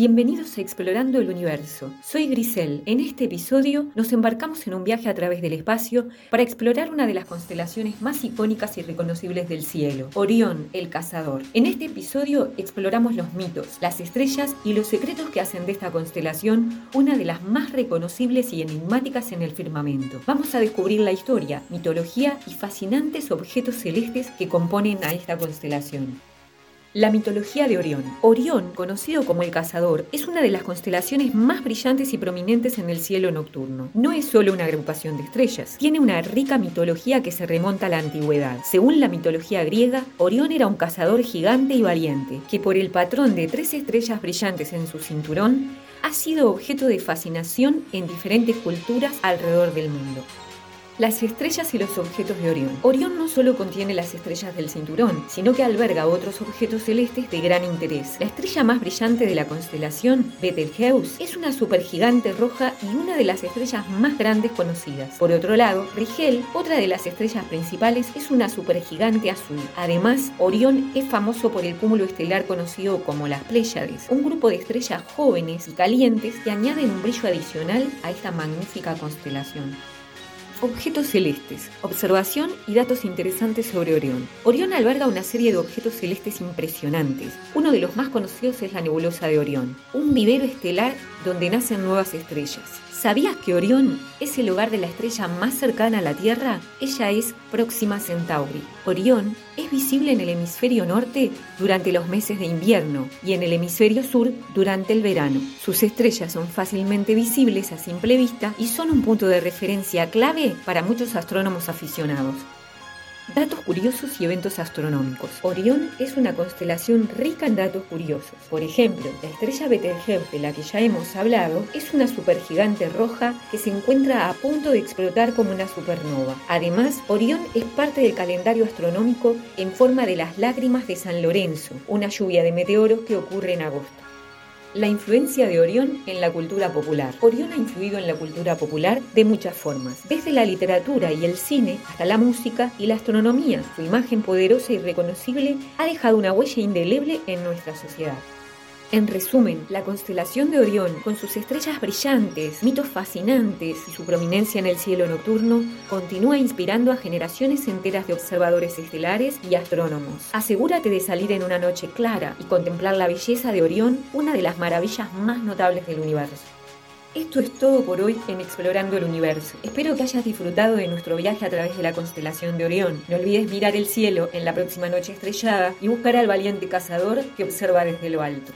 Bienvenidos a Explorando el Universo. Soy Grisel. En este episodio nos embarcamos en un viaje a través del espacio para explorar una de las constelaciones más icónicas y reconocibles del cielo, Orión, el cazador. En este episodio exploramos los mitos, las estrellas y los secretos que hacen de esta constelación una de las más reconocibles y enigmáticas en el firmamento. Vamos a descubrir la historia, mitología y fascinantes objetos celestes que componen a esta constelación. La mitología de Orión. Orión, conocido como el cazador, es una de las constelaciones más brillantes y prominentes en el cielo nocturno. No es solo una agrupación de estrellas, tiene una rica mitología que se remonta a la antigüedad. Según la mitología griega, Orión era un cazador gigante y valiente, que por el patrón de tres estrellas brillantes en su cinturón, ha sido objeto de fascinación en diferentes culturas alrededor del mundo. Las estrellas y los objetos de Orión. Orión no solo contiene las estrellas del cinturón, sino que alberga otros objetos celestes de gran interés. La estrella más brillante de la constelación, Betelgeuse, es una supergigante roja y una de las estrellas más grandes conocidas. Por otro lado, Rigel, otra de las estrellas principales, es una supergigante azul. Además, Orión es famoso por el cúmulo estelar conocido como las Pléyades, un grupo de estrellas jóvenes y calientes que añaden un brillo adicional a esta magnífica constelación. Objetos celestes. Observación y datos interesantes sobre Orión. Orión alberga una serie de objetos celestes impresionantes. Uno de los más conocidos es la nebulosa de Orión, un vivero estelar donde nacen nuevas estrellas. ¿Sabías que Orión es el hogar de la estrella más cercana a la Tierra? Ella es Próxima Centauri. Orión es visible en el hemisferio norte durante los meses de invierno y en el hemisferio sur durante el verano. Sus estrellas son fácilmente visibles a simple vista y son un punto de referencia clave para muchos astrónomos aficionados. Datos curiosos y eventos astronómicos. Orión es una constelación rica en datos curiosos. Por ejemplo, la estrella Betelgeuse, de la que ya hemos hablado, es una supergigante roja que se encuentra a punto de explotar como una supernova. Además, Orión es parte del calendario astronómico en forma de las lágrimas de San Lorenzo, una lluvia de meteoros que ocurre en agosto. La influencia de Orión en la cultura popular. Orión ha influido en la cultura popular de muchas formas, desde la literatura y el cine hasta la música y la astronomía. Su imagen poderosa y reconocible ha dejado una huella indeleble en nuestra sociedad. En resumen, la constelación de Orión, con sus estrellas brillantes, mitos fascinantes y su prominencia en el cielo nocturno, continúa inspirando a generaciones enteras de observadores estelares y astrónomos. Asegúrate de salir en una noche clara y contemplar la belleza de Orión, una de las maravillas más notables del universo. Esto es todo por hoy en Explorando el Universo. Espero que hayas disfrutado de nuestro viaje a través de la constelación de Orión. No olvides mirar el cielo en la próxima noche estrellada y buscar al valiente cazador que observa desde lo alto.